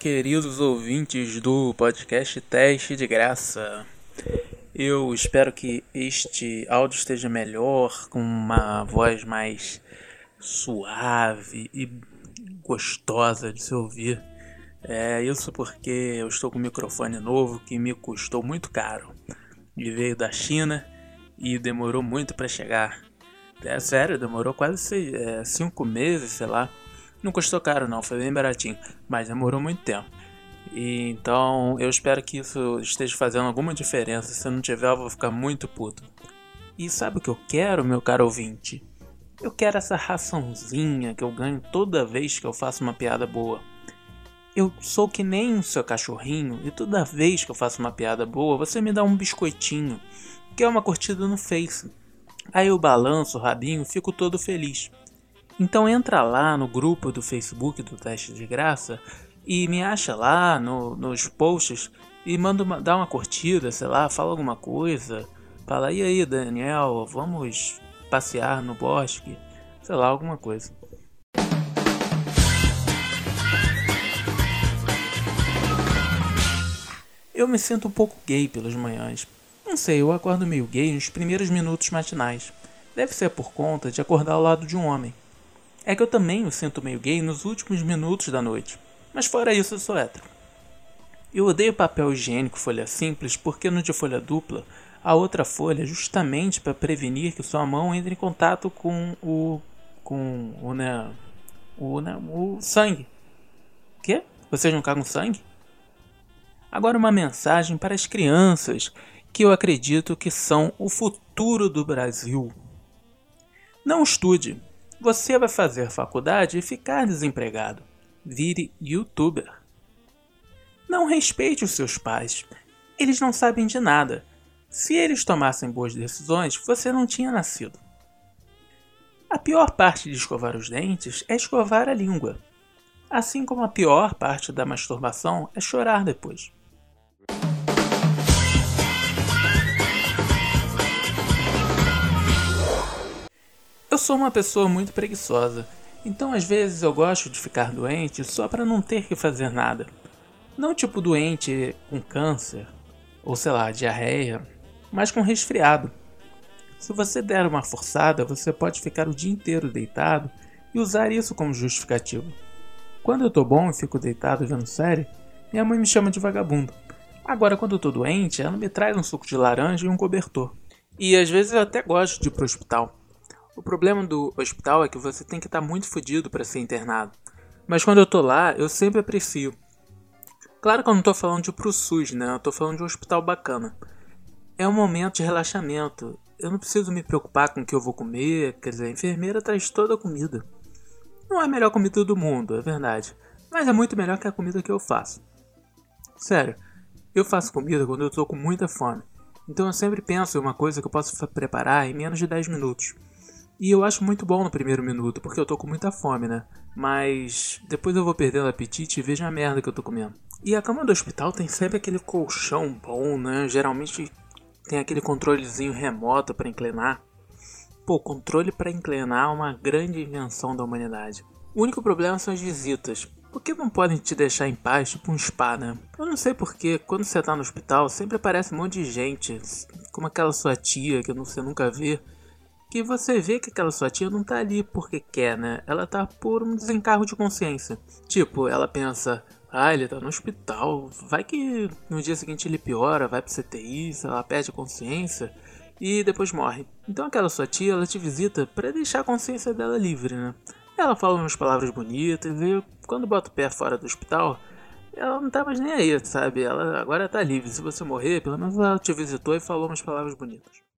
queridos ouvintes do podcast Teste de Graça. Eu espero que este áudio esteja melhor, com uma voz mais suave e gostosa de se ouvir. É isso porque eu estou com um microfone novo que me custou muito caro. Ele veio da China e demorou muito para chegar. É sério, demorou quase é, cinco meses, sei lá. Não custou caro não, foi bem baratinho, mas demorou muito tempo. E, então eu espero que isso esteja fazendo alguma diferença. Se não tiver, eu vou ficar muito puto. E sabe o que eu quero, meu caro ouvinte? Eu quero essa raçãozinha que eu ganho toda vez que eu faço uma piada boa. Eu sou que nem o seu cachorrinho e toda vez que eu faço uma piada boa, você me dá um biscoitinho, que é uma curtida no Face. Aí eu balanço o rabinho, fico todo feliz. Então entra lá no grupo do Facebook do Teste de Graça e me acha lá no, nos posts e manda uma, dá uma curtida, sei lá, fala alguma coisa. Fala, e aí Daniel, vamos passear no bosque? Sei lá, alguma coisa. Eu me sinto um pouco gay pelas manhãs. Não sei, eu acordo meio gay nos primeiros minutos matinais. Deve ser por conta de acordar ao lado de um homem. É que eu também me sinto meio gay nos últimos minutos da noite, mas fora isso eu sou hétero. Eu odeio papel higiênico folha simples porque no de folha dupla a outra folha justamente para prevenir que sua mão entre em contato com o com o né o, né, o sangue. Que? Vocês não cagam sangue? Agora uma mensagem para as crianças que eu acredito que são o futuro do Brasil. Não estude, você vai fazer faculdade e ficar desempregado. Vire youtuber. Não respeite os seus pais. Eles não sabem de nada. Se eles tomassem boas decisões, você não tinha nascido. A pior parte de escovar os dentes é escovar a língua. Assim como a pior parte da masturbação é chorar depois. Sou uma pessoa muito preguiçosa, então às vezes eu gosto de ficar doente só para não ter que fazer nada. Não tipo doente com câncer, ou sei lá, diarreia, mas com resfriado. Se você der uma forçada, você pode ficar o dia inteiro deitado e usar isso como justificativo. Quando eu tô bom e fico deitado vendo série, minha mãe me chama de vagabundo. Agora, quando eu tô doente, ela me traz um suco de laranja e um cobertor. E às vezes eu até gosto de ir pro hospital. O problema do hospital é que você tem que estar tá muito fodido para ser internado. Mas quando eu tô lá, eu sempre aprecio. Claro que eu não tô falando de pro SUS, né? Eu tô falando de um hospital bacana. É um momento de relaxamento. Eu não preciso me preocupar com o que eu vou comer, quer dizer, a enfermeira traz toda a comida. Não é a melhor comida do mundo, é verdade. Mas é muito melhor que a comida que eu faço. Sério, eu faço comida quando eu tô com muita fome. Então eu sempre penso em uma coisa que eu posso preparar em menos de 10 minutos. E eu acho muito bom no primeiro minuto, porque eu tô com muita fome, né? Mas depois eu vou perdendo o apetite e vejo a merda que eu tô comendo. E a cama do hospital tem sempre aquele colchão bom, né? Geralmente tem aquele controlezinho remoto para inclinar. Pô, controle para inclinar é uma grande invenção da humanidade. O único problema são as visitas. Por que não podem te deixar em paz, tipo um spa, né? Eu não sei porque, quando você tá no hospital, sempre aparece um monte de gente, como aquela sua tia que você nunca vê, que você vê que aquela sua tia não tá ali porque quer, né? Ela tá por um desencargo de consciência. Tipo, ela pensa, ah, ele tá no hospital, vai que no dia seguinte ele piora, vai pro CTI, ela perde a consciência e depois morre. Então aquela sua tia, ela te visita para deixar a consciência dela livre, né? Ela fala umas palavras bonitas e quando bota o pé fora do hospital, ela não tá mais nem aí, sabe? Ela agora tá livre. Se você morrer, pelo menos ela te visitou e falou umas palavras bonitas.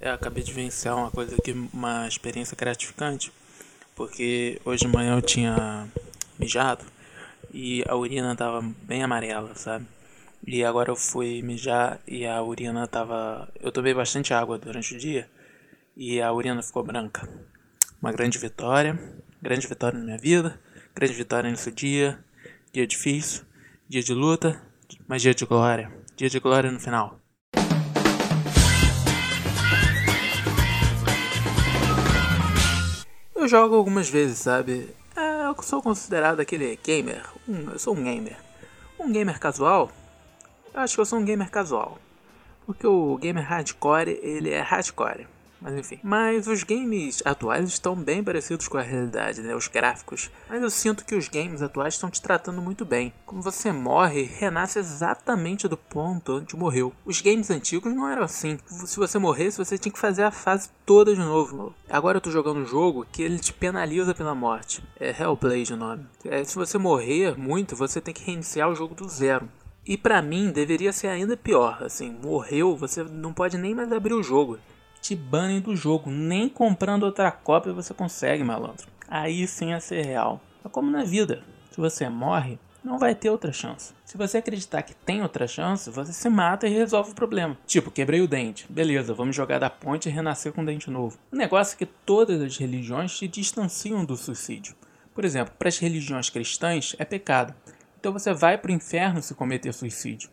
É, acabei de vencer uma coisa aqui, uma experiência gratificante, porque hoje de manhã eu tinha mijado e a urina tava bem amarela, sabe? E agora eu fui mijar e a urina tava. Eu tomei bastante água durante o dia e a urina ficou branca. Uma grande vitória, grande vitória na minha vida, grande vitória nesse dia, dia difícil, dia de luta, mas dia de glória, dia de glória no final. Eu jogo algumas vezes, sabe? É, eu sou considerado aquele gamer. Um, eu sou um gamer. Um gamer casual? Eu acho que eu sou um gamer casual. Porque o gamer hardcore, ele é hardcore. Mas enfim. Mas os games atuais estão bem parecidos com a realidade, né? Os gráficos. Mas eu sinto que os games atuais estão te tratando muito bem. Como você morre, renasce exatamente do ponto onde morreu. Os games antigos não eram assim. Se você morresse, você tinha que fazer a fase toda de novo. Agora eu tô jogando um jogo que ele te penaliza pela morte. É Hellblade o nome. É, se você morrer muito, você tem que reiniciar o jogo do zero. E para mim deveria ser ainda pior, assim, morreu, você não pode nem mais abrir o jogo te banem do jogo. Nem comprando outra cópia você consegue, malandro. Aí sim é ser real. É como na vida. Se você morre, não vai ter outra chance. Se você acreditar que tem outra chance, você se mata e resolve o problema. Tipo, quebrei o dente. Beleza, vamos jogar da ponte e renascer com um dente novo. O negócio é que todas as religiões te distanciam do suicídio. Por exemplo, para as religiões cristãs é pecado. Então você vai para o inferno se cometer suicídio.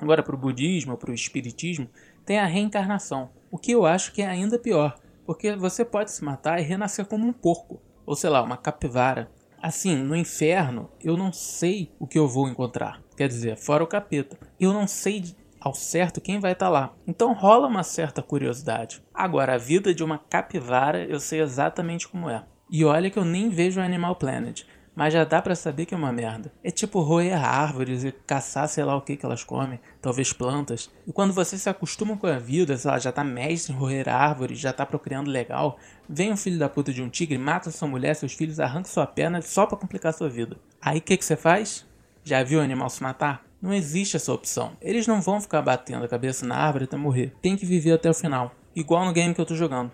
Agora, para o budismo para o espiritismo, tem a reencarnação. O que eu acho que é ainda pior, porque você pode se matar e renascer como um porco, ou sei lá, uma capivara. Assim, no inferno, eu não sei o que eu vou encontrar. Quer dizer, fora o capeta. Eu não sei ao certo quem vai estar tá lá. Então rola uma certa curiosidade. Agora, a vida de uma capivara eu sei exatamente como é. E olha que eu nem vejo Animal Planet mas já dá para saber que é uma merda. É tipo roer árvores e caçar sei lá o que que elas comem, talvez plantas. E quando você se acostuma com a vida, sei lá, já tá mestre em roer árvores, já tá procriando legal, vem um filho da puta de um tigre, mata sua mulher, seus filhos, arranca sua perna só para complicar sua vida. Aí o que que você faz? Já viu o animal se matar? Não existe essa opção. Eles não vão ficar batendo a cabeça na árvore até morrer. Tem que viver até o final. Igual no game que eu tô jogando.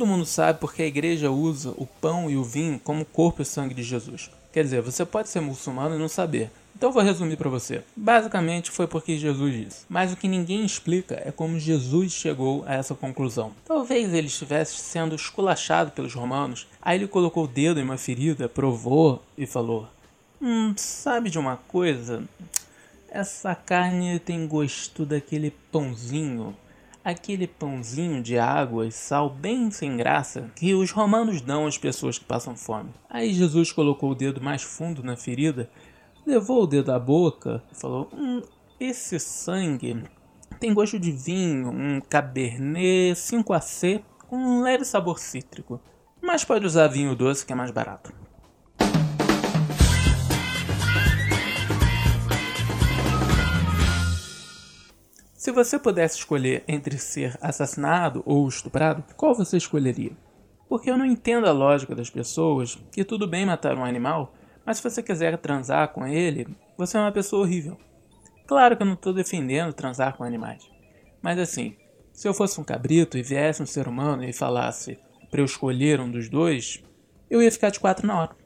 Todo mundo sabe porque a igreja usa o pão e o vinho como corpo e sangue de Jesus. Quer dizer, você pode ser muçulmano e não saber. Então vou resumir para você. Basicamente foi porque Jesus disse. Mas o que ninguém explica é como Jesus chegou a essa conclusão. Talvez ele estivesse sendo esculachado pelos romanos. Aí ele colocou o dedo em uma ferida, provou e falou: Hum, sabe de uma coisa? Essa carne tem gosto daquele pãozinho aquele pãozinho de água e sal bem sem graça que os romanos dão às pessoas que passam fome. Aí Jesus colocou o dedo mais fundo na ferida, levou o dedo à boca e falou: hum, Esse sangue tem gosto de vinho, um cabernet 5AC com um leve sabor cítrico, mas pode usar vinho doce que é mais barato. Se você pudesse escolher entre ser assassinado ou estuprado, qual você escolheria? Porque eu não entendo a lógica das pessoas que tudo bem matar um animal, mas se você quiser transar com ele, você é uma pessoa horrível. Claro que eu não estou defendendo transar com animais, mas assim, se eu fosse um cabrito e viesse um ser humano e falasse para eu escolher um dos dois, eu ia ficar de quatro na hora.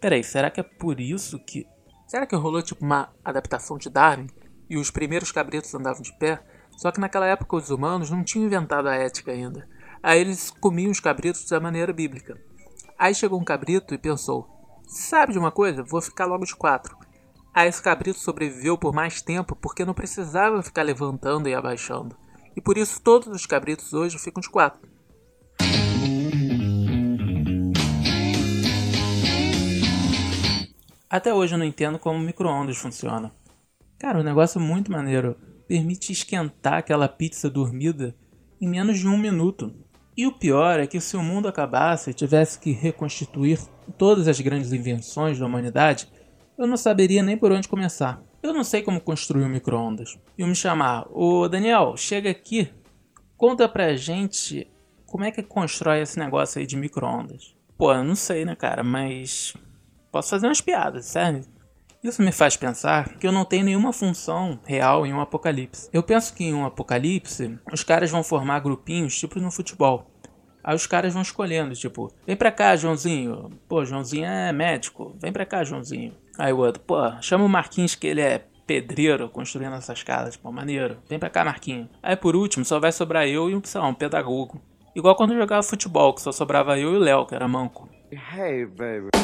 Peraí, será que é por isso que. Será que rolou tipo uma adaptação de Darwin? E os primeiros cabritos andavam de pé, só que naquela época os humanos não tinham inventado a ética ainda. Aí eles comiam os cabritos da maneira bíblica. Aí chegou um cabrito e pensou: Sabe de uma coisa? Vou ficar logo de quatro. Aí esse cabrito sobreviveu por mais tempo porque não precisava ficar levantando e abaixando. E por isso todos os cabritos hoje ficam de quatro. Até hoje eu não entendo como micro-ondas funciona. Cara, um negócio é muito maneiro. Permite esquentar aquela pizza dormida em menos de um minuto. E o pior é que se o mundo acabasse e tivesse que reconstituir todas as grandes invenções da humanidade, eu não saberia nem por onde começar. Eu não sei como construir um micro-ondas. E me chamar, ô Daniel, chega aqui, conta pra gente como é que constrói esse negócio aí de micro-ondas. Pô, eu não sei, né, cara, mas posso fazer umas piadas, sério. Isso me faz pensar que eu não tenho nenhuma função real em um apocalipse. Eu penso que em um apocalipse, os caras vão formar grupinhos, tipo no futebol. Aí os caras vão escolhendo, tipo, vem pra cá, Joãozinho. Pô, Joãozinho é médico. Vem pra cá, Joãozinho. Aí o outro, pô, chama o Marquinhos que ele é pedreiro construindo essas casas. Pô, maneiro. Vem pra cá, Marquinhos. Aí por último, só vai sobrar eu e um, sei lá, um pedagogo. Igual quando eu jogava futebol, que só sobrava eu e o Léo, que era manco. Hey, baby.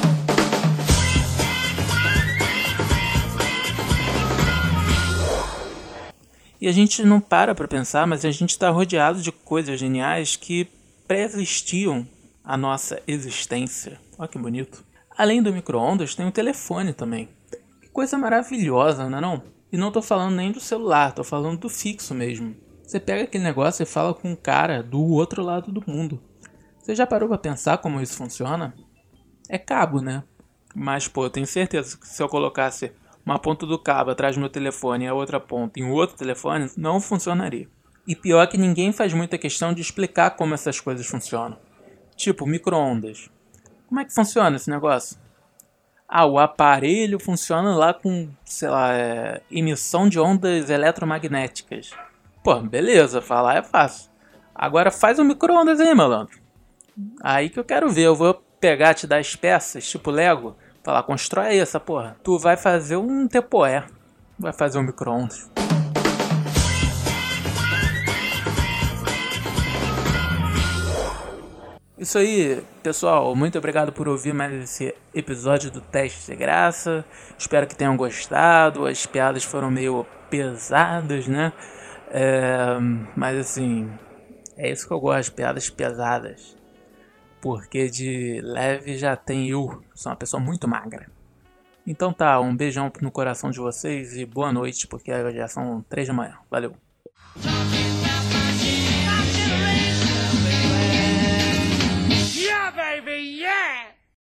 E a gente não para para pensar, mas a gente está rodeado de coisas geniais que pré-existiam a nossa existência. Olha que bonito. Além do micro-ondas, tem o telefone também. Que coisa maravilhosa, não é não? E não tô falando nem do celular, tô falando do fixo mesmo. Você pega aquele negócio e fala com um cara do outro lado do mundo. Você já parou para pensar como isso funciona? É cabo, né? Mas, pô, eu tenho certeza que se eu colocasse uma ponta do cabo atrás do meu telefone e a outra ponta em outro telefone, não funcionaria. E pior que ninguém faz muita questão de explicar como essas coisas funcionam. Tipo, micro-ondas. Como é que funciona esse negócio? Ah, o aparelho funciona lá com, sei lá, é, emissão de ondas eletromagnéticas. Pô, beleza, falar é fácil. Agora faz um micro-ondas aí, malandro. Aí que eu quero ver, eu vou pegar, te dar as peças, tipo Lego, falar, constrói aí essa porra. Tu vai fazer um tepoé, vai fazer um micro-ondas. Isso aí, pessoal. Muito obrigado por ouvir mais esse episódio do Teste de Graça. Espero que tenham gostado. As piadas foram meio pesadas, né? É, mas assim, é isso que eu gosto, piadas pesadas. Porque de leve já tem eu, sou uma pessoa muito magra. Então tá, um beijão no coração de vocês e boa noite, porque já são três da manhã. Valeu.